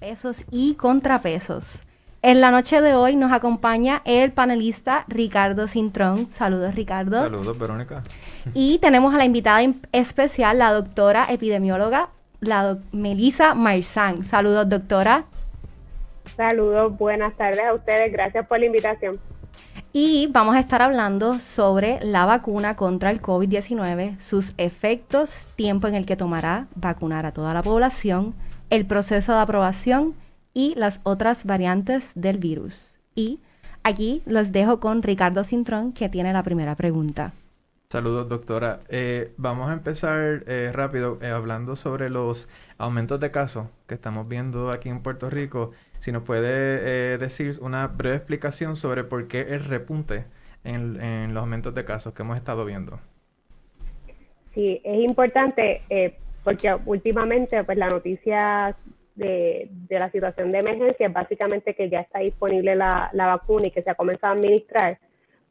pesos y contrapesos. En la noche de hoy nos acompaña el panelista Ricardo Cintrón. Saludos, Ricardo. Saludos, Verónica. Y tenemos a la invitada especial, la doctora epidemióloga, la Melisa Marzán. Saludos, doctora. Saludos, buenas tardes a ustedes. Gracias por la invitación. Y vamos a estar hablando sobre la vacuna contra el COVID-19, sus efectos, tiempo en el que tomará vacunar a toda la población, el proceso de aprobación y las otras variantes del virus. Y aquí los dejo con Ricardo Cintrón, que tiene la primera pregunta. Saludos, doctora. Eh, vamos a empezar eh, rápido eh, hablando sobre los aumentos de casos que estamos viendo aquí en Puerto Rico. Si nos puede decir una breve explicación sobre por qué el repunte en, en, los aumentos de casos que hemos estado viendo. Sí, es importante porque últimamente pues la noticia de, la situación de emergencia es básicamente que ya está disponible la, vacuna y que se ha comenzado a administrar.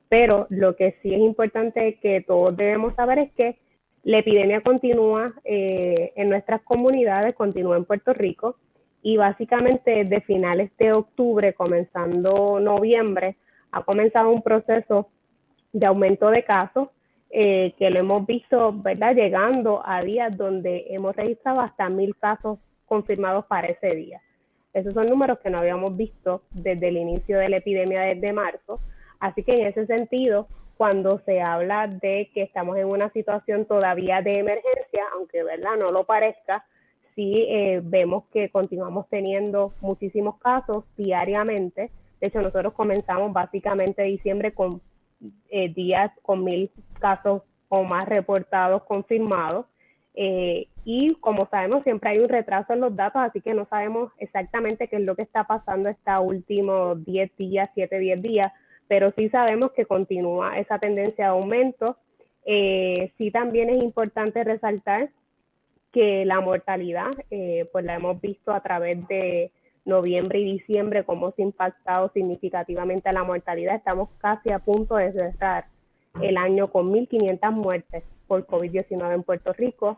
Pero lo que sí es importante que todos debemos saber es que la epidemia continúa eh, en nuestras comunidades, continúa en Puerto Rico y básicamente desde finales de octubre, comenzando noviembre, ha comenzado un proceso de aumento de casos eh, que lo hemos visto, ¿verdad? Llegando a días donde hemos registrado hasta mil casos confirmados para ese día. Esos son números que no habíamos visto desde el inicio de la epidemia desde marzo. Así que en ese sentido, cuando se habla de que estamos en una situación todavía de emergencia, aunque verdad no lo parezca, sí eh, vemos que continuamos teniendo muchísimos casos diariamente. De hecho, nosotros comenzamos básicamente diciembre con eh, días con mil casos o más reportados confirmados. Eh, y como sabemos, siempre hay un retraso en los datos, así que no sabemos exactamente qué es lo que está pasando estos últimos 10 días, 7, 10 días, pero sí sabemos que continúa esa tendencia de aumento. Eh, sí también es importante resaltar que la mortalidad, pues la hemos visto a través de noviembre y diciembre, cómo se ha impactado significativamente la mortalidad. Estamos casi a punto de cerrar el año con 1.500 muertes por COVID-19 en Puerto Rico.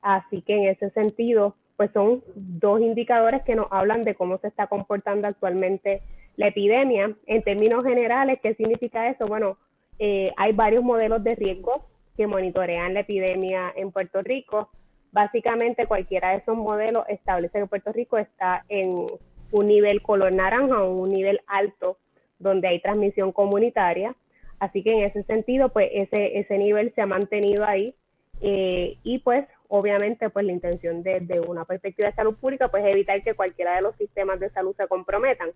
Así que en ese sentido, pues son dos indicadores que nos hablan de cómo se está comportando actualmente la epidemia. En términos generales, ¿qué significa eso? Bueno, eh, hay varios modelos de riesgo que monitorean la epidemia en Puerto Rico. Básicamente cualquiera de esos modelos establece que Puerto Rico está en un nivel color naranja o un nivel alto donde hay transmisión comunitaria. Así que en ese sentido, pues ese, ese nivel se ha mantenido ahí eh, y pues obviamente pues la intención desde de una perspectiva de salud pública pues evitar que cualquiera de los sistemas de salud se comprometan.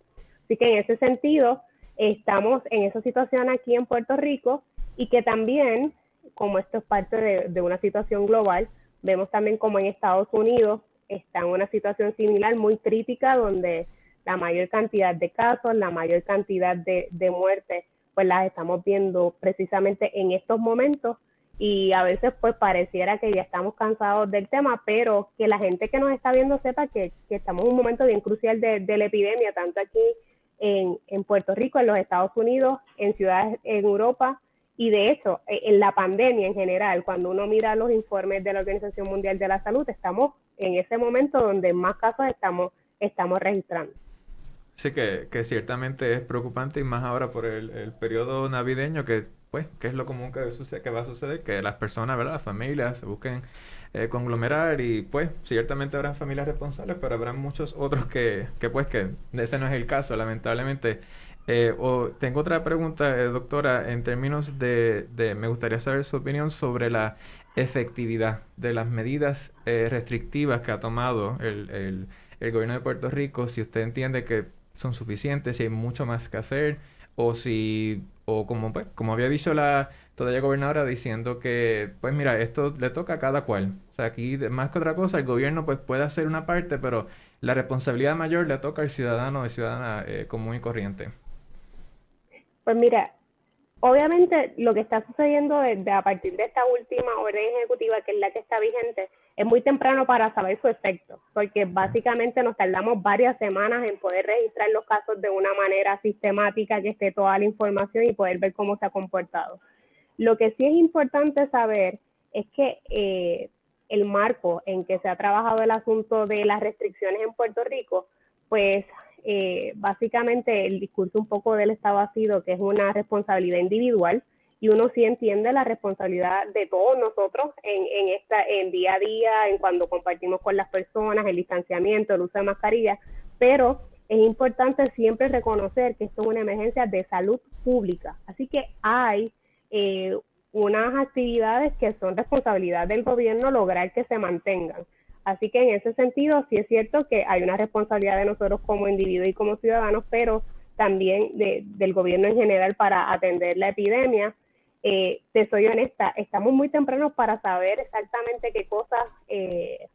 Así que en ese sentido estamos en esa situación aquí en Puerto Rico y que también, como esto es parte de, de una situación global, Vemos también como en Estados Unidos está en una situación similar, muy crítica, donde la mayor cantidad de casos, la mayor cantidad de, muertes, pues las estamos viendo precisamente en estos momentos. Y a veces pues pareciera que ya estamos cansados del tema, pero que la gente que nos está viendo sepa que, estamos en un momento bien crucial de, de la epidemia, tanto aquí en, en, Puerto Rico, en los Estados Unidos, en ciudades en Europa y de hecho, e, en la pandemia en general, cuando uno mira los informes de la Organización Mundial de la Salud, estamos en ese momento donde más casos estamos, estamos registrando. Sí, que, que ciertamente es preocupante y más ahora por el, el periodo navideño que pues, que es lo común que, sucede, que va a suceder, que las personas, ¿verdad? Las familias se busquen eh, conglomerar y pues ciertamente habrá familias responsables, pero habrá muchos otros que, que pues que ese no es el caso, lamentablemente eh, o, tengo otra pregunta, eh, doctora, en términos de, me gustaría saber su opinión sobre la efectividad de las medidas eh, restrictivas que ha tomado el, el, gobierno de Puerto Rico, si usted entiende que son suficientes, si hay mucho más que hacer, o si, o como, pues, como había dicho la todavía gobernadora diciendo que, pues mira, esto le toca a cada cual. O sea, aquí más que otra cosa, el gobierno pues puede hacer una parte, pero la responsabilidad mayor le toca al ciudadano o ciudadana común y corriente. Pues mira, obviamente lo que está sucediendo desde a partir de esta última orden ejecutiva, que es la que está vigente, es muy temprano para saber su efecto, porque básicamente nos tardamos varias semanas en poder registrar los casos de una manera sistemática, que esté toda la información y poder ver cómo se ha comportado. Lo que sí es importante saber es que eh, el marco en que se ha trabajado el asunto de las restricciones en Puerto Rico pues eh, básicamente el discurso un poco del Estado ha sido que es una responsabilidad individual y uno sí entiende la responsabilidad de todos nosotros en, en, esta, en día a día, en cuando compartimos con las personas, el distanciamiento, el uso de mascarilla, pero es importante siempre reconocer que esto es una emergencia de salud pública. Así que hay eh, unas actividades que son responsabilidad del gobierno lograr que se mantengan. Así que en ese sentido sí es cierto que hay una responsabilidad de nosotros como individuos y como ciudadanos, pero también del gobierno en general para atender la epidemia. Eh, te soy honesta, estamos muy tempranos para saber exactamente qué cosas eh,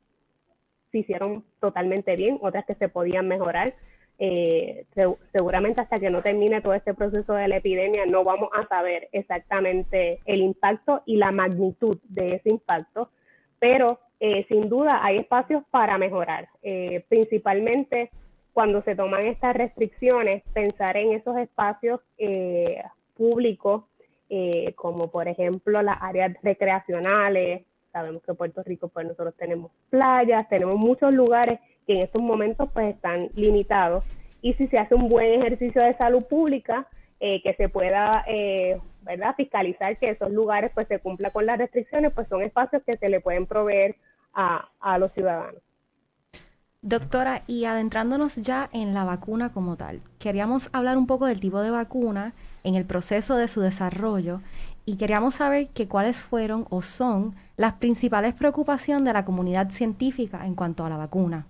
se hicieron totalmente bien, otras que se podían mejorar. Eh, seguramente hasta que no termine todo este proceso de la epidemia no vamos a saber exactamente el impacto y la magnitud de ese impacto, pero eh, sin duda hay espacios para mejorar, eh, principalmente cuando se toman estas restricciones, pensar en esos espacios públicos, como por ejemplo las áreas recreacionales, sabemos que Puerto Rico pues nosotros tenemos playas, tenemos muchos lugares que en estos momentos pues están limitados. Y si se hace un buen ejercicio de salud pública eh, que se pueda eh, verdad fiscalizar que esos lugares pues se cumpla con las restricciones pues son espacios que se le pueden proveer a, a los ciudadanos Doctora, y adentrándonos ya en la vacuna como tal, queríamos hablar un poco del tipo de vacuna en el proceso de su desarrollo y queríamos saber que cuáles fueron o son las principales preocupaciones de la comunidad científica en cuanto a la vacuna.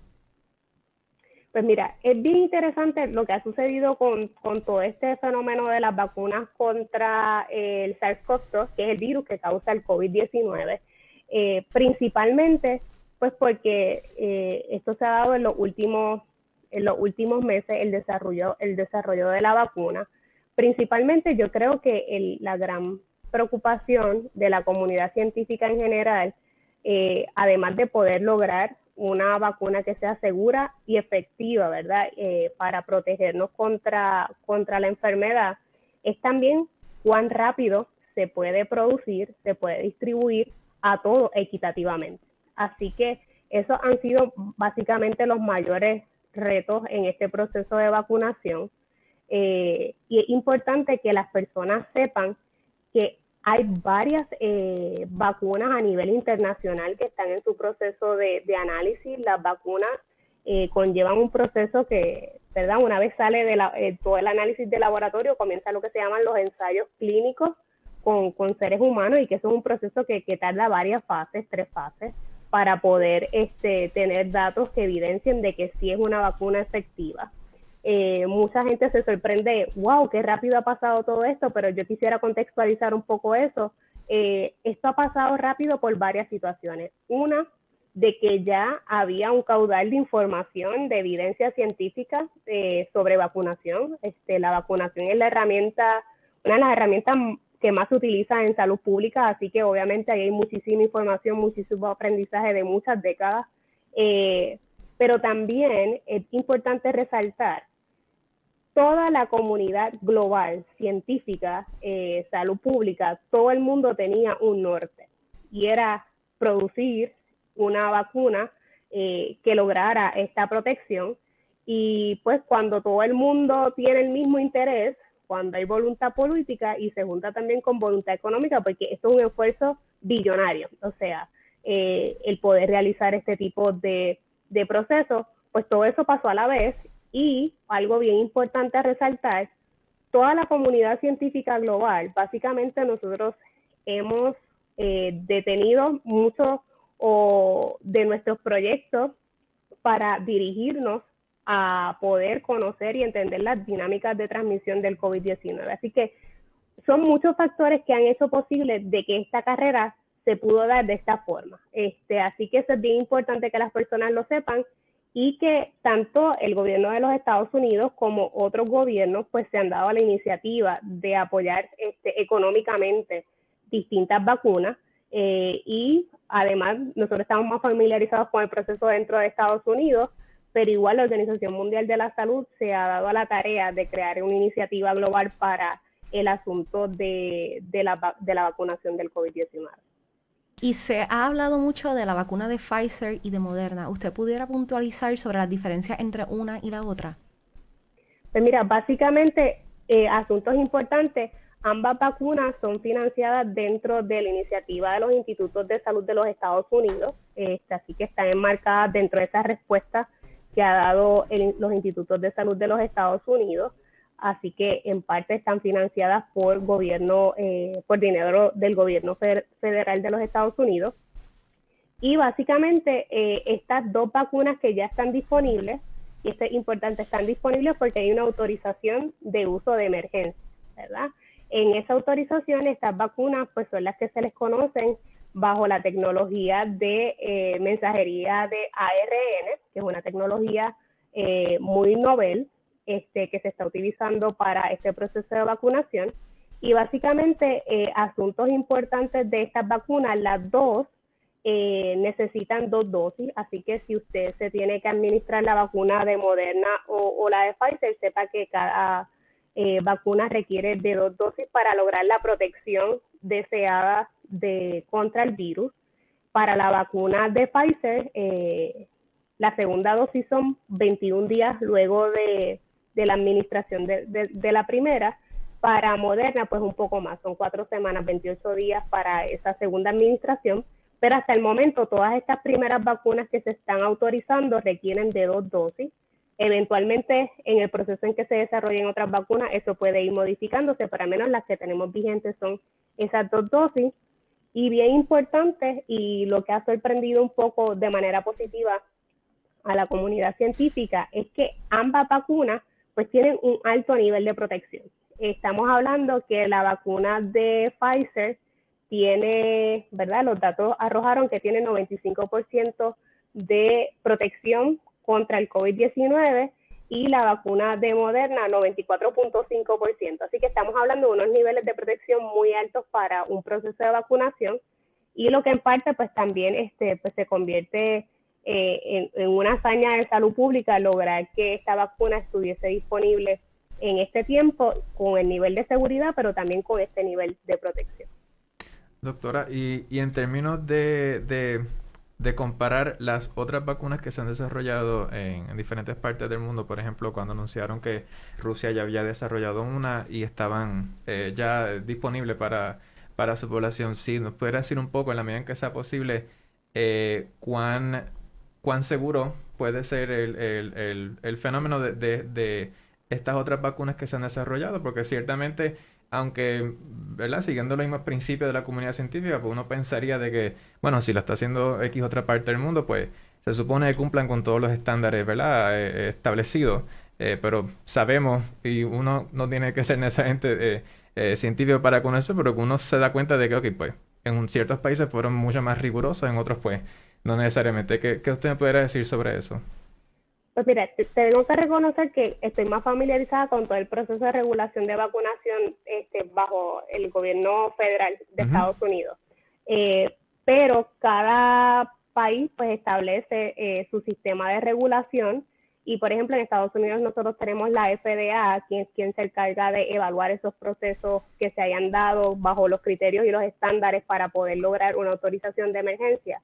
Pues mira, es bien interesante lo que ha sucedido con, todo este fenómeno de las vacunas contra el SARS-CoV-2, que es el virus que causa el COVID-19, eh, principalmente pues porque eh, esto se ha dado en los últimos en los últimos meses el desarrollo el desarrollo de la vacuna. Principalmente yo creo que la gran preocupación de la comunidad científica en general, eh, además de poder lograr una vacuna que sea segura y efectiva, ¿verdad? Eh, para protegernos contra, contra la enfermedad, es también cuán rápido se puede producir, se puede distribuir a todo equitativamente. Así que esos han sido básicamente los mayores retos en este proceso de vacunación. Eh, y es importante que las personas sepan que hay varias eh, vacunas a nivel internacional que están en su proceso de, análisis. Las vacunas eh, conllevan un proceso que, ¿verdad? Una vez sale de eh, todo el análisis de laboratorio, comienza lo que se llaman los ensayos clínicos con, seres humanos y que eso es un proceso que, que tarda varias fases, tres fases, para poder este, tener datos que evidencien de que sí es una vacuna efectiva. Eh, mucha gente se sorprende, wow, qué rápido ha pasado todo esto, pero yo quisiera contextualizar un poco eso. Eh, esto ha pasado rápido por varias situaciones. Una, de que ya había un caudal de información, de evidencia científica eh, sobre vacunación. Este, la vacunación es la herramienta, una de las herramientas que más se utiliza en salud pública, así que obviamente ahí hay muchísima información, muchísimo aprendizaje de muchas décadas. pero también es importante resaltar toda la comunidad global, científica, eh, salud pública, todo el mundo tenía un norte y era producir una vacuna eh, que lograra esta protección. Y pues cuando todo el mundo tiene el mismo interés, cuando hay voluntad política y se junta también con voluntad económica, porque esto es un esfuerzo billonario, o sea, eh, el poder realizar este tipo de, de procesos, pues todo eso pasó a la vez y algo bien importante a resaltar, toda la comunidad científica global, básicamente nosotros hemos eh, detenido muchos de nuestros proyectos para dirigirnos a poder conocer y entender las dinámicas de transmisión del COVID-19. Así que son muchos factores que han hecho posible de que esta carrera se pudo dar de esta forma. Este, así que eso es bien importante que las personas lo sepan y que tanto el gobierno de los Estados Unidos como otros gobiernos pues se han dado a la iniciativa de apoyar este, económicamente distintas vacunas eh, y además nosotros estamos más familiarizados con el proceso dentro de Estados Unidos, pero igual la Organización Mundial de la Salud se ha dado a la tarea de crear una iniciativa global para el asunto de, la vacunación del COVID-19. Y se ha hablado mucho de la vacuna de Pfizer y de Moderna. ¿Usted pudiera puntualizar sobre las diferencias entre una y la otra? Pues mira, básicamente, eh, asuntos importantes, ambas vacunas son financiadas dentro de la iniciativa de los institutos de salud de los Estados Unidos, este, así que están enmarcadas dentro de esas respuestas que ha dado los institutos de salud de los Estados Unidos así que en parte están financiadas por gobierno, eh, por dinero del gobierno federal de los Estados Unidos. Y básicamente eh, estas dos vacunas que ya están disponibles, y esto es importante, están disponibles porque hay una autorización de uso de emergencia, ¿verdad? En esa autorización estas vacunas pues son las que se les conocen bajo la tecnología de eh, mensajería de ARN, que es una tecnología muy novel, este, que se está utilizando para este proceso de vacunación. Y básicamente, eh, asuntos importantes de estas vacunas, las dos eh, necesitan dos dosis, así que si usted se tiene que administrar la vacuna de Moderna o, la de Pfizer, sepa que cada eh, vacuna requiere de dos dosis para lograr la protección deseada de, contra el virus. Para la vacuna de Pfizer, la segunda dosis son 21 días luego de, de la administración de, de, la primera. Para Moderna, pues un poco más, son cuatro semanas, 28 días para esa segunda administración, pero hasta el momento todas estas primeras vacunas que se están autorizando requieren de dos dosis. Eventualmente, en el proceso en que se desarrollen otras vacunas, eso puede ir modificándose, pero al menos las que tenemos vigentes son esas dos dosis. Y bien importante, y lo que ha sorprendido un poco de manera positiva a la comunidad científica, es que ambas vacunas pues tienen un alto nivel de protección. Estamos hablando que la vacuna de Pfizer tiene, ¿verdad? Los datos arrojaron que tiene 95% de protección contra el COVID-19 y la vacuna de Moderna 94.5%. Así que estamos hablando de unos niveles de protección muy altos para un proceso de vacunación y lo que en parte pues también este pues se convierte eh, en, una hazaña de salud pública lograr que esta vacuna estuviese disponible en este tiempo con el nivel de seguridad, pero también con este nivel de protección. Doctora, y, y en términos de, de, comparar las otras vacunas que se han desarrollado en, diferentes partes del mundo, por ejemplo, cuando anunciaron que Rusia ya había desarrollado una y estaban eh, ya disponibles para, para su población, si nos puede decir un poco, en la medida en que sea posible, eh, cuán cuán seguro puede ser el, fenómeno de, estas otras vacunas que se han desarrollado, porque ciertamente, aunque, ¿verdad? Siguiendo los mismos principios de la comunidad científica, pues uno pensaría de que, bueno, si lo está haciendo X otra parte del mundo, pues se supone que cumplan con todos los estándares, ¿verdad? Eh, establecidos. Eh, pero sabemos, y uno no tiene que ser necesariamente eh, científico para conocer, pero que uno se da cuenta de que, ok, pues, en ciertos países fueron mucho más rigurosos, en otros, pues, no necesariamente. ¿Qué, usted me podría decir sobre eso? Pues mira, tengo que reconocer que estoy más familiarizada con todo el proceso de regulación de vacunación este, bajo el gobierno federal de Estados Unidos. Eh, pero cada país pues establece eh, su sistema de regulación y por ejemplo en Estados Unidos nosotros tenemos la FDA, quien, quien se encarga de evaluar esos procesos que se hayan dado bajo los criterios y los estándares para poder lograr una autorización de emergencia.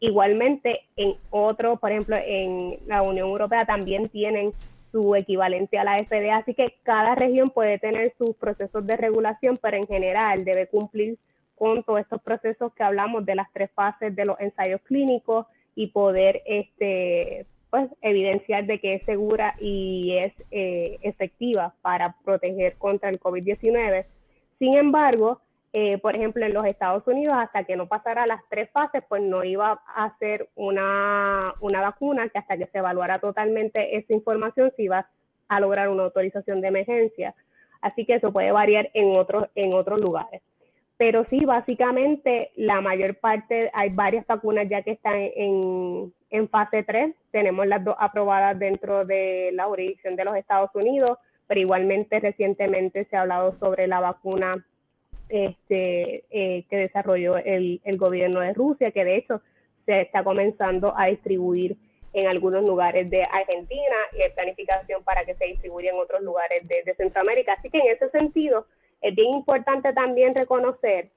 Igualmente, en otro, por ejemplo, en la Unión Europea también tienen su equivalente a la FDA, así que cada región puede tener sus procesos de regulación, pero en general debe cumplir con todos estos procesos que hablamos de las tres fases de los ensayos clínicos y poder este pues evidenciar de que es segura y es eh, efectiva para proteger contra el COVID-19. Sin embargo, eh, por ejemplo, en los Estados Unidos, hasta que no pasara las tres fases, pues no iba a hacer una, una vacuna que hasta que se evaluara totalmente esa información se iba a lograr una autorización de emergencia. Así que eso puede variar en otros, en otros lugares. Pero sí, básicamente la mayor parte, hay varias vacunas ya que están en, en fase 3. Tenemos las dos aprobadas dentro de la jurisdicción de los Estados Unidos, pero igualmente recientemente se ha hablado sobre la vacuna este, eh, que desarrolló el, el, gobierno de Rusia, que de hecho se está comenzando a distribuir en algunos lugares de Argentina y hay planificación para que se distribuya en otros lugares de, Centroamérica. Así que en ese sentido es bien importante también reconocer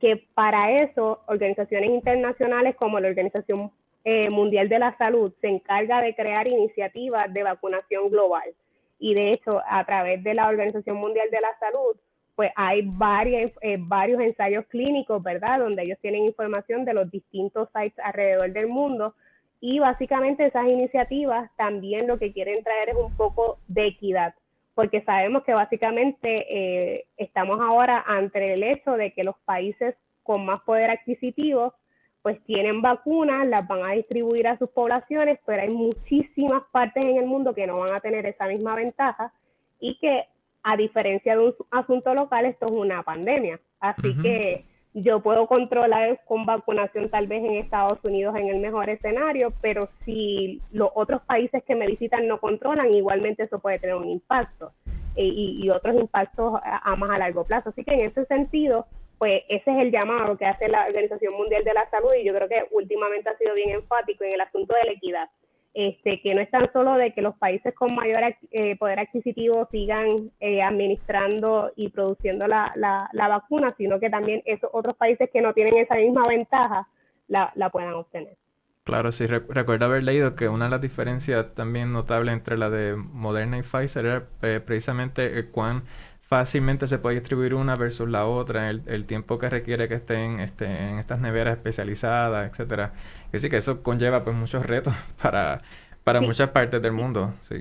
que para eso organizaciones internacionales como la Organización eh, Mundial de la Salud se encarga de crear iniciativas de vacunación global. Y de hecho, a través de la Organización Mundial de la Salud, pues hay varias, eh, varios ensayos clínicos, ¿verdad? Donde ellos tienen información de los distintos sites alrededor del mundo. Y básicamente esas iniciativas también lo que quieren traer es un poco de equidad, porque sabemos que básicamente eh, estamos ahora ante el hecho de que los países con más poder adquisitivo pues tienen vacunas, las van a distribuir a sus poblaciones, pero hay muchísimas partes en el mundo que no van a tener esa misma ventaja y que a diferencia de un asunto local, esto es una pandemia. Así que yo puedo controlar con vacunación tal vez en Estados Unidos en el mejor escenario, pero si los otros países que me visitan no controlan, igualmente eso puede tener un impacto eh, y, otros impactos a más a largo plazo. Así que en ese sentido, pues ese es el llamado que hace la Organización Mundial de la Salud y yo creo que últimamente ha sido bien enfático en el asunto de la equidad. Este, que no es tan solo de que los países con mayor eh, poder adquisitivo sigan eh, administrando y produciendo la, la, vacuna, sino que también esos otros países que no tienen esa misma ventaja la, la puedan obtener. Claro, sí, recuerdo haber leído que una de las diferencias también notables entre la de Moderna y Pfizer era eh, precisamente cuán fácilmente se puede distribuir una versus la otra, el, el tiempo que requiere que estén este, en estas neveras especializadas, etcétera. Es decir, que eso conlleva pues muchos retos para, para muchas partes del mundo, sí.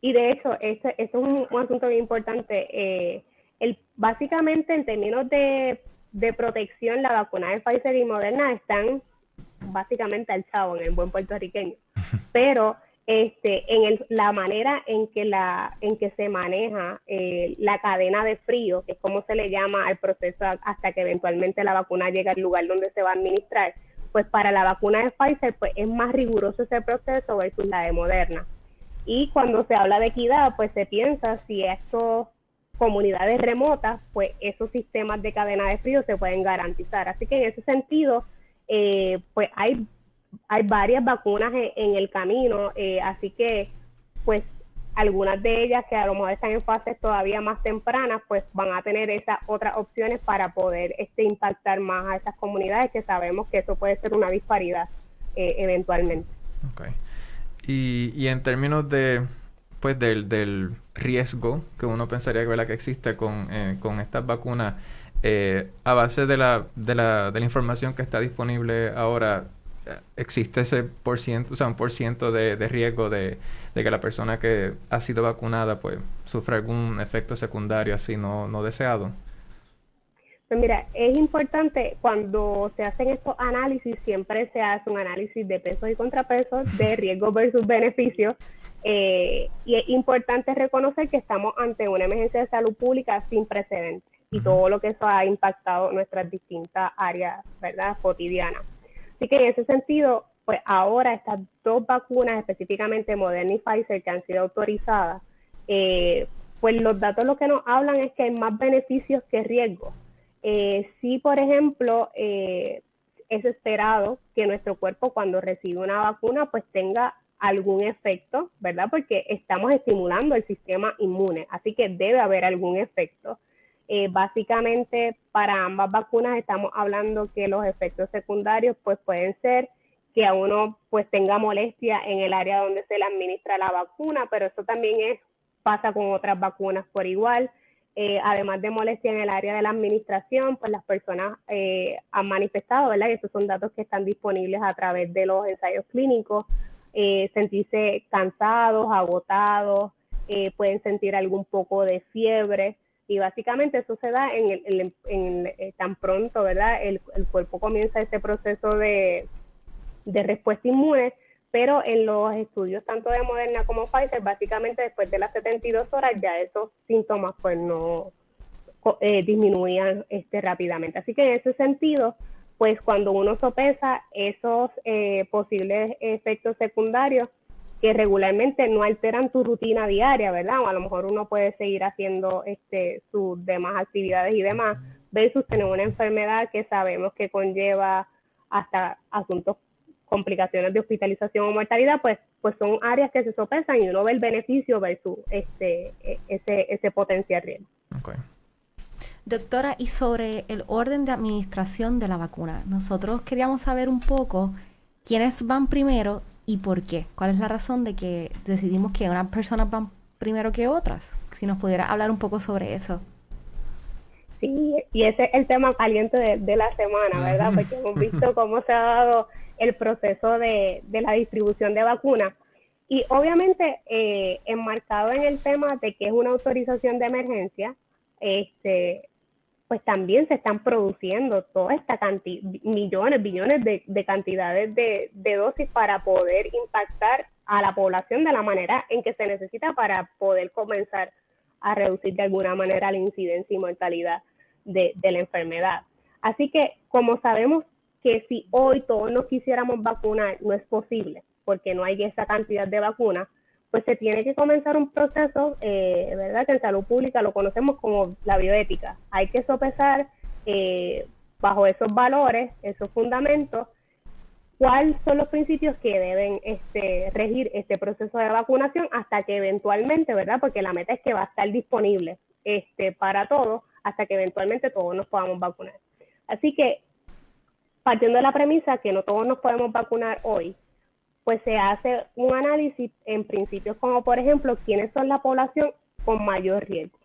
Y de hecho, este, es un, asunto muy importante. Eh, el, básicamente, en términos de, de protección, la vacuna de Pfizer y Moderna están básicamente al chavo en el buen puertorriqueño. Pero este, en la manera en que, la, en que se maneja eh, la cadena de frío, que es como se le llama al proceso hasta que eventualmente la vacuna llega al lugar donde se va a administrar, pues para la vacuna de Pfizer pues es más riguroso ese proceso versus la de Moderna. Y cuando se habla de equidad, pues se piensa si estos comunidades remotas, pues esos sistemas de cadena de frío se pueden garantizar. Así que en ese sentido, eh, pues hay hay varias vacunas en, el camino, eh, así que pues algunas de ellas que a lo mejor están en fases todavía más tempranas, pues van a tener esas otras opciones para poder este, impactar más a esas comunidades que sabemos que eso puede ser una disparidad eh, eventualmente. Okay. Y, y en términos de pues del, del riesgo que uno pensaría que, que existe con, eh, con estas vacunas, a base de la, de, la, de la información que está disponible ahora, existe ese por ciento, o sea, un por ciento de, riesgo de, que la persona que ha sido vacunada pues sufra algún efecto secundario así no, no deseado? Pues mira, es importante cuando se hacen estos análisis, siempre se hace un análisis de pesos y contrapesos, de riesgo versus beneficio. Eh, y es importante reconocer que estamos ante una emergencia de salud pública sin precedentes y todo lo que eso ha impactado nuestras distintas áreas, ¿verdad?, cotidianas. Así que en ese sentido, pues ahora estas dos vacunas, específicamente Moderna y Pfizer, que han sido autorizadas, eh, pues los datos lo que nos hablan es que hay más beneficios que riesgos. Eh, si, por ejemplo, eh, es esperado que nuestro cuerpo cuando recibe una vacuna pues tenga algún efecto, ¿verdad? Porque estamos estimulando el sistema inmune, así que debe haber algún efecto. Eh, básicamente, para ambas vacunas estamos hablando que los efectos secundarios pues pueden ser que a uno pues tenga molestia en el área donde se le administra la vacuna, pero eso también es pasa con otras vacunas por igual. Eh, además de molestia en el área de la administración, pues las personas eh, han manifestado, ¿verdad? Y estos son datos que están disponibles a través de los ensayos clínicos, sentirse cansados, agotados, pueden sentir algún poco de fiebre, y básicamente eso se da en, el, en, eh, tan pronto, ¿verdad? El, cuerpo comienza ese proceso de, respuesta inmune, pero en los estudios tanto de Moderna como Pfizer, básicamente después de las 72 horas ya esos síntomas pues no eh, disminuían este, rápidamente. Así que en ese sentido, pues cuando uno sopesa esos eh, posibles efectos secundarios, que regularmente no alteran tu rutina diaria, ¿verdad? O a lo mejor uno puede seguir haciendo este, sus demás actividades y demás, versus tener una enfermedad que sabemos que conlleva hasta asuntos, complicaciones de hospitalización o mortalidad, pues, pues son áreas que se sopesan y uno ve el beneficio versus este, e, ese, ese potencial riesgo. Doctora, y sobre el orden de administración de la vacuna, nosotros queríamos saber un poco quiénes van primero y por qué. ¿Cuál es la razón de que decidimos que unas personas van primero que otras? Si nos pudiera hablar un poco sobre eso. Sí, y ese es el tema caliente de, la semana, ¿verdad? Porque hemos visto cómo se ha dado el proceso de, la distribución de vacunas. Y obviamente, eh, enmarcado en el tema de que es una autorización de emergencia, este, pues también se están produciendo toda esta cantidad, millones, billones de, cantidades de, dosis para poder impactar a la población de la manera en que se necesita para poder comenzar a reducir de alguna manera la incidencia y mortalidad de, de la enfermedad. Así que como sabemos que si hoy todos nos quisiéramos vacunar, no es posible, porque no hay esa cantidad de vacunas, pues se tiene que comenzar un proceso, eh, ¿verdad? Que en salud pública lo conocemos como la bioética. Hay que sopesar eh, bajo esos valores, esos fundamentos, cuáles son los principios que deben este, regir este proceso de vacunación hasta que eventualmente, ¿verdad? Porque la meta es que va a estar disponible este, para todos hasta que eventualmente todos nos podamos vacunar. Así que, partiendo de la premisa que no todos nos podemos vacunar hoy, pues se hace un análisis en principios como, por ejemplo, quiénes son la población con mayor riesgo,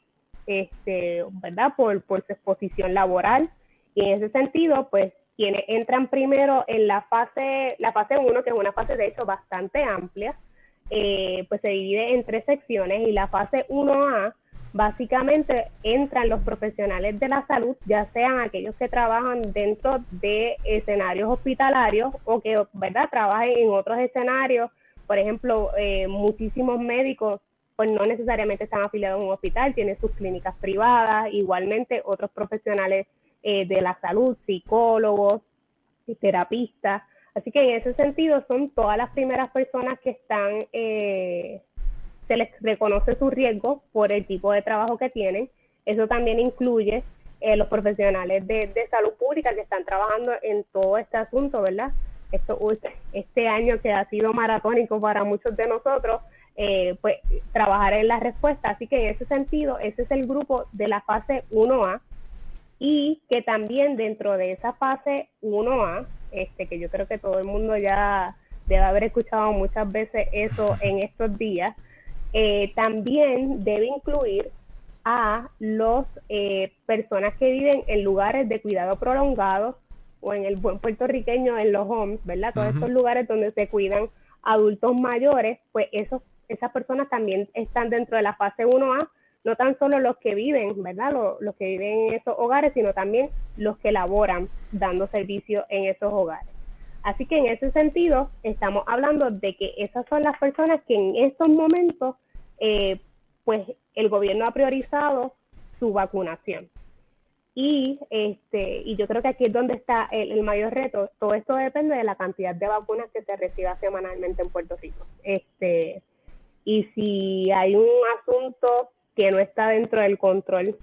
este, ¿verdad? Por, por su exposición laboral. Y en ese sentido, pues quienes entran primero en la fase, la fase 1, que es una fase de hecho bastante amplia, eh, pues se divide en tres secciones y la fase 1A básicamente entran los profesionales de la salud, ya sean aquellos que trabajan dentro de escenarios hospitalarios o que, ¿verdad?, trabajen en otros escenarios. Por ejemplo, eh, muchísimos médicos pues no necesariamente están afiliados a un hospital, tienen sus clínicas privadas, igualmente otros profesionales eh, de la salud, psicólogos, terapistas. Así que en ese sentido son todas las primeras personas que están eh, se les reconoce su riesgo por el tipo de trabajo que tienen. Eso también incluye eh, los profesionales de, salud pública que están trabajando en todo este asunto, ¿verdad? Esto, este año que ha sido maratónico para muchos de nosotros, eh, pues trabajar en la respuesta. Así que en ese sentido, ese es el grupo de la fase 1A y que también dentro de esa fase 1A, este, que yo creo que todo el mundo ya debe haber escuchado muchas veces eso en estos días, eh, también debe incluir a las eh, personas que viven en lugares de cuidado prolongado o en el buen puertorriqueño en los homes, ¿verdad? Todos estos lugares donde se cuidan adultos mayores, pues esos, esas personas también están dentro de la fase 1A, no tan solo los que viven, ¿verdad? Los, los que viven en esos hogares, sino también los que laboran dando servicio en esos hogares. Así que en ese sentido, estamos hablando de que esas son las personas que en estos momentos eh, pues el gobierno ha priorizado su vacunación. Y, este, y yo creo que aquí es donde está el, mayor reto. Todo esto depende de la cantidad de vacunas que se reciba semanalmente en Puerto Rico. Este, y si hay un asunto que no está dentro del control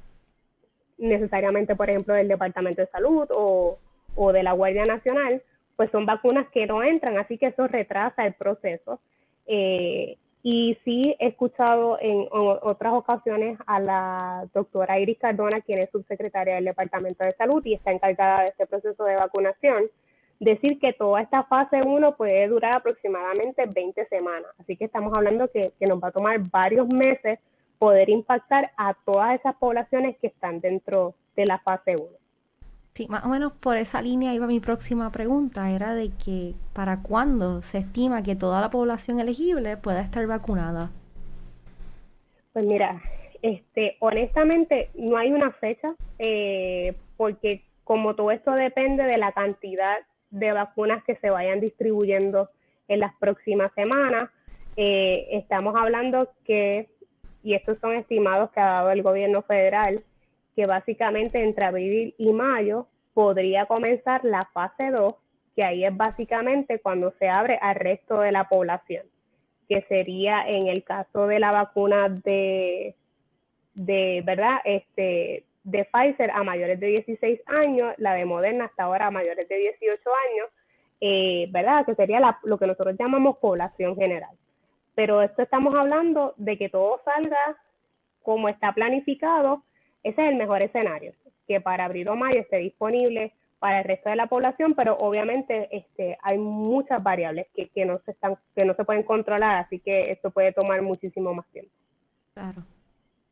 necesariamente, por ejemplo, del Departamento de Salud o, o de la Guardia Nacional, pues son vacunas que no entran, así que eso retrasa el proceso. Eh, y sí he escuchado en, otras ocasiones a la doctora Iris Cardona, quien es subsecretaria del Departamento de Salud y está encargada de este proceso de vacunación, decir que toda esta fase 1 puede durar aproximadamente 20 semanas. Así que estamos hablando que, que nos va a tomar varios meses poder impactar a todas esas poblaciones que están dentro de la fase 1. Sí, más o menos por esa línea iba mi próxima pregunta, era de que para cuándo se estima que toda la población elegible pueda estar vacunada. Pues mira, este, honestamente no hay una fecha, eh, porque como todo esto depende de la cantidad de vacunas que se vayan distribuyendo en las próximas semanas, eh, estamos hablando que, y estos son estimados que ha dado el gobierno federal, que básicamente entre abril y mayo podría comenzar la fase 2, que ahí es básicamente cuando se abre al resto de la población, que sería en el caso de la vacuna de, de ¿verdad? Este, de Pfizer a mayores de 16 años, la de Moderna hasta ahora a mayores de 18 años, eh, ¿verdad? Que sería lo que nosotros llamamos población general. Pero esto estamos hablando de que todo salga como está planificado ese es el mejor escenario. que para abril o mayo esté disponible para el resto de la población, pero obviamente este, hay muchas variables que, que, no se están, que no se pueden controlar, así que esto puede tomar muchísimo más tiempo. Claro.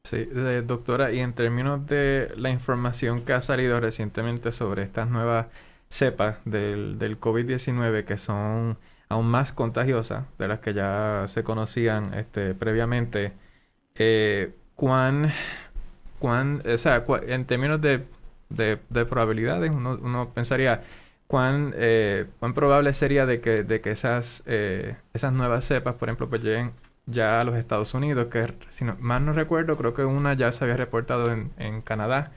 Sí, doctora, y en términos de la información que ha salido recientemente sobre estas nuevas cepas del, del COVID-19 que son aún más contagiosas de las que ya se conocían este, previamente, eh, ¿cuán, cuán, o sea, en términos de de, de probabilidades, uno, uno pensaría cuán, eh, cuán probable sería de que, de que esas, eh, esas nuevas cepas, por ejemplo, pues lleguen ya a los Estados Unidos, que si no, más no recuerdo, creo que una ya se había reportado en, en Canadá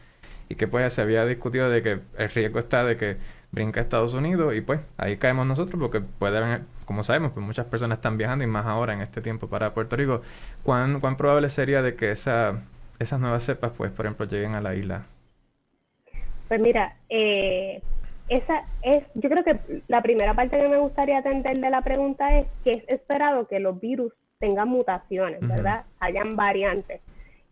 y que pues se había discutido de que el riesgo está de que brinca a Estados Unidos y pues ahí caemos nosotros porque puede haber, como sabemos, pues muchas personas están viajando y más ahora en este tiempo para Puerto Rico. ¿Cuán, cuán probable sería de que esa, esas nuevas cepas, pues, por ejemplo, lleguen a la isla? Pues mira, eh, esa es, yo creo que la primera parte que me gustaría atender de la pregunta es que es esperado que los virus tengan mutaciones, ¿verdad? Hayan variantes.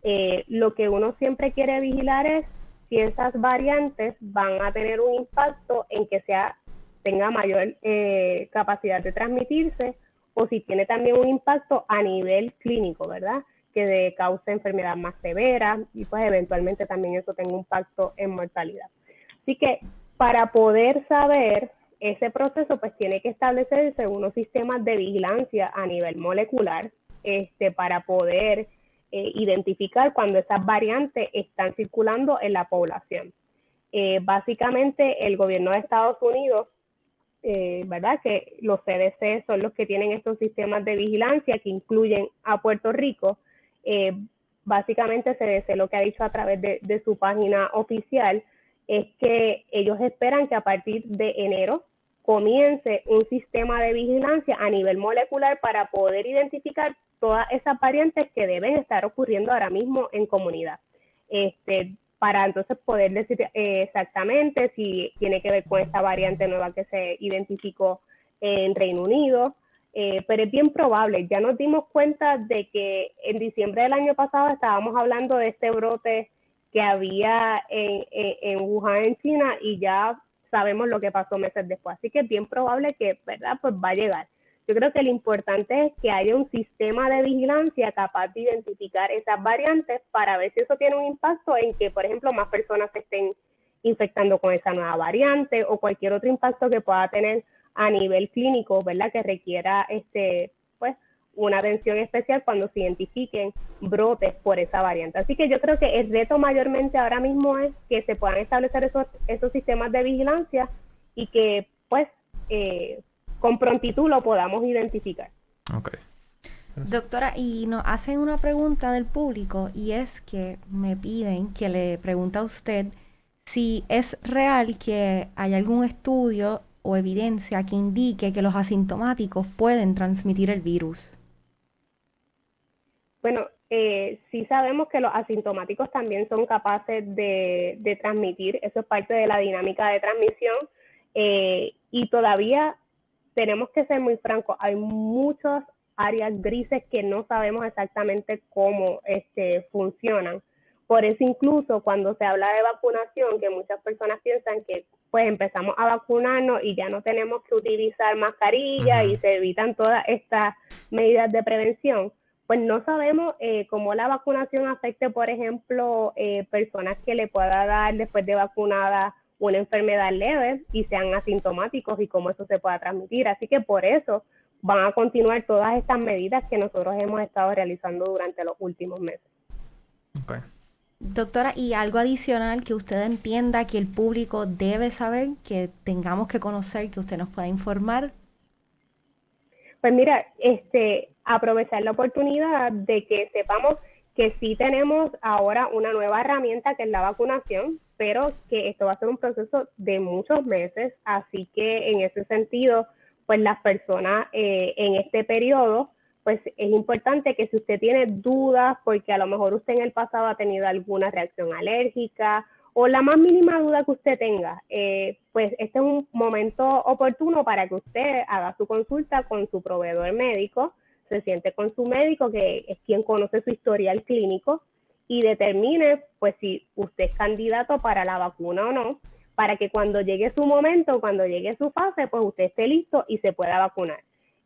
Eh, lo que uno siempre quiere vigilar es si esas variantes van a tener un impacto en que sea tenga mayor eh, capacidad de transmitirse o si tiene también un impacto a nivel clínico, ¿verdad? Que de cause enfermedad más severa y pues eventualmente también eso tenga un impacto en mortalidad. Así que para poder saber ese proceso pues tiene que establecerse unos sistemas de vigilancia a nivel molecular este, para poder eh, identificar cuando esas variantes están circulando en la población. Eh, básicamente el gobierno de Estados Unidos, eh, ¿verdad? Que los CDC son los que tienen estos sistemas de vigilancia que incluyen a Puerto Rico, eh, básicamente CDC lo que ha dicho a través de, su página oficial es que ellos esperan que a partir de enero comience un sistema de vigilancia a nivel molecular para poder identificar todas esas variantes que deben estar ocurriendo ahora mismo en comunidad. Este, para entonces poder decir eh, exactamente si tiene que ver con esta variante nueva que se identificó en Reino Unido, eh, pero es bien probable. Ya nos dimos cuenta de que en diciembre del año pasado estábamos hablando de este brote que había en, en, Wuhan, en China, y ya sabemos lo que pasó meses después. Así que es bien probable que, ¿verdad? Pues va a llegar. Yo creo que lo importante es que haya un sistema de vigilancia capaz de identificar esas variantes para ver si eso tiene un impacto en que, por ejemplo, más personas se estén infectando con esa nueva variante o cualquier otro impacto que pueda tener a nivel clínico, ¿verdad? Que requiera este, pues, una atención especial cuando se identifiquen brotes por esa variante. Así que yo creo que el reto mayormente ahora mismo es que se puedan establecer esos, esos sistemas de vigilancia y que, pues, eh, con prontitud lo podamos identificar. Okay. Doctora, y nos hacen una pregunta del público y es que me piden que le pregunte a usted si es real que hay algún estudio o evidencia que indique que los asintomáticos pueden transmitir el virus? Bueno, eh, sí sabemos que los asintomáticos también son capaces de, transmitir, eso es parte de la dinámica de transmisión eh, y todavía tenemos que ser muy francos, hay muchas áreas grises que no sabemos exactamente cómo este, funcionan. Por eso incluso cuando se habla de vacunación, que muchas personas piensan que pues empezamos a vacunarnos y ya no tenemos que utilizar mascarilla y se evitan todas estas medidas de prevención, pues no sabemos eh, cómo la vacunación afecte, por ejemplo, eh, personas que le pueda dar después de vacunada una enfermedad leve y sean asintomáticos y cómo eso se pueda transmitir. Así que por eso van a continuar todas estas medidas que nosotros hemos estado realizando durante los últimos meses. Doctora, ¿y algo adicional que usted entienda que el público debe saber, que tengamos que conocer, que usted nos pueda informar? Pues mira, este, aprovechar la oportunidad de que sepamos que sí tenemos ahora una nueva herramienta que es la vacunación, pero que esto va a ser un proceso de muchos meses, así que en ese sentido, pues las personas eh, en este periodo pues es importante que si usted tiene dudas, porque a lo mejor usted en el pasado ha tenido alguna reacción alérgica o la más mínima duda que usted tenga, eh, pues este es un momento oportuno para que usted haga su consulta con su proveedor médico, se siente con su médico, que es quien conoce su historial clínico, y determine pues si usted es candidato para la vacuna o no, para que cuando llegue su momento, cuando llegue su fase, pues usted esté listo y se pueda vacunar.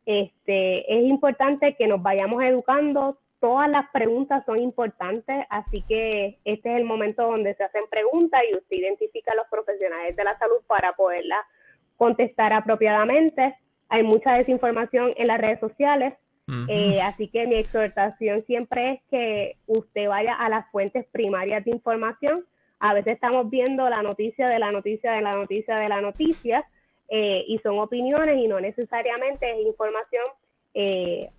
Este, es importante que nos vayamos educando, todas las preguntas son importantes, así que este es el momento donde se hacen preguntas y usted identifica a los profesionales de la salud para poderlas contestar apropiadamente. Hay mucha desinformación en las redes sociales, eh, así que mi exhortación siempre es que usted vaya a las fuentes primarias de información. A veces estamos viendo la noticia de la noticia de la noticia de la noticia eh, y son opiniones y no necesariamente es información eh,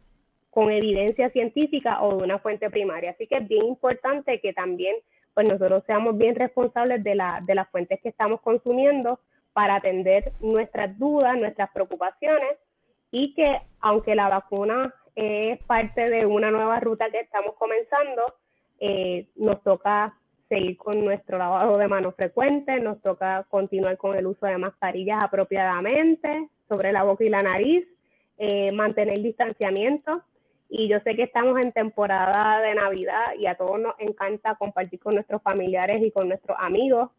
con evidencia científica o de una fuente primaria. Así que es bien importante que también pues nosotros seamos bien responsables de, la, de las fuentes que estamos consumiendo para atender nuestras dudas, nuestras preocupaciones y que aunque la vacuna es parte de una nueva ruta que estamos comenzando, eh, nos toca seguir con nuestro lavado de manos frecuente, nos toca continuar con el uso de mascarillas apropiadamente sobre la boca y la nariz, eh, mantener distanciamiento. Y yo sé que estamos en temporada de Navidad y a todos nos encanta compartir con nuestros familiares y con nuestros amigos,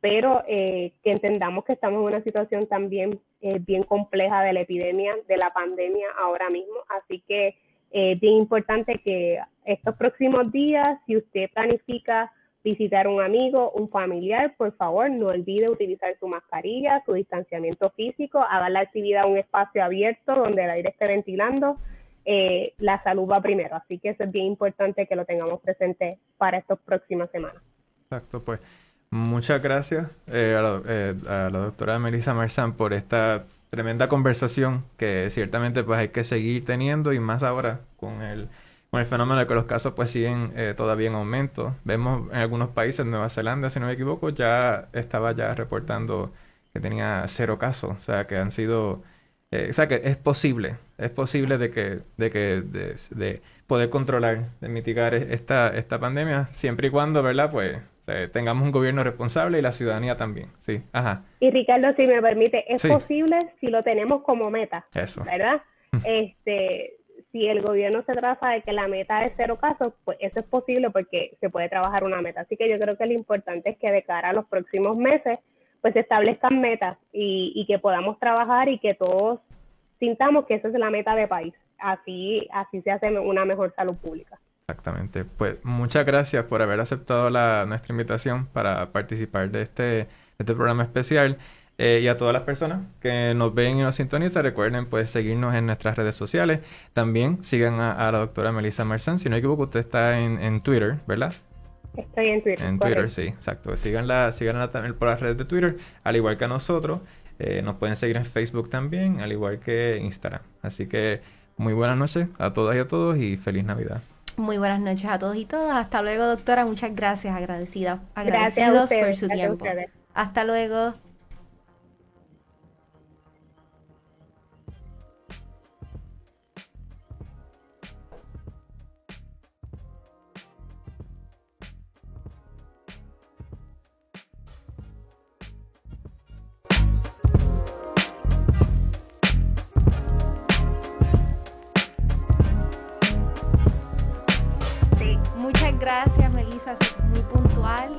pero eh, que entendamos que estamos en una situación también eh, bien compleja de la epidemia, de la pandemia ahora mismo. Así que es eh, bien importante que estos próximos días, si usted planifica visitar un amigo, un familiar, por favor, no olvide utilizar su mascarilla, su distanciamiento físico, haga la actividad en un espacio abierto donde el aire esté ventilando. la salud va primero, así que eso es bien importante que lo tengamos presente para estas próximas semanas. Exacto, pues Muchas gracias eh, eh, a, la, doctora Melissa Marzán por esta tremenda conversación que ciertamente pues hay que seguir teniendo y más ahora con el, con el fenómeno de que los casos pues siguen eh, todavía en aumento. Vemos en algunos países, Nueva Zelanda si no me equivoco, ya estaba ya reportando que tenía cero casos, o sea que han sido... o sea que es posible, es posible de que, de que, de, de poder controlar, de mitigar esta, esta pandemia, siempre y cuando, ¿verdad? Pues tengamos un gobierno responsable y la ciudadanía también. Sí, ajá. Y Ricardo, si me permite, es posible si lo tenemos como meta. Eso. ¿Verdad? este, si el gobierno se trata de que la meta es cero casos, pues eso es posible porque se puede trabajar una meta. Así que yo creo que lo importante es que de cara a los próximos meses, pues se establezcan metas y, y que podamos trabajar y que todos sintamos que esa es la meta de país. Así, así se hace una mejor salud pública. Exactamente. Pues muchas gracias por haber aceptado la, nuestra invitación para participar de este, este programa especial. Eh, y a todas las personas que nos ven y nos sintonizan, recuerden pues seguirnos en nuestras redes sociales. También sigan a, la doctora Melissa Marzán. Si no me equivoco, usted está en, Twitter, ¿verdad? Estoy en Twitter. En Twitter, sí, exacto. Síganla, síganla también por las redes de Twitter, al igual que a nosotros. Eh, nos pueden seguir en Facebook también, al igual que Instagram. Así que muy buenas noches a todas y a todos y feliz Navidad. Muy buenas noches a todos y todas. Hasta luego, doctora. Muchas gracias. Agradecida. Agradecidos por su tiempo. Hasta luego. Gracias, Melissa, muy puntual.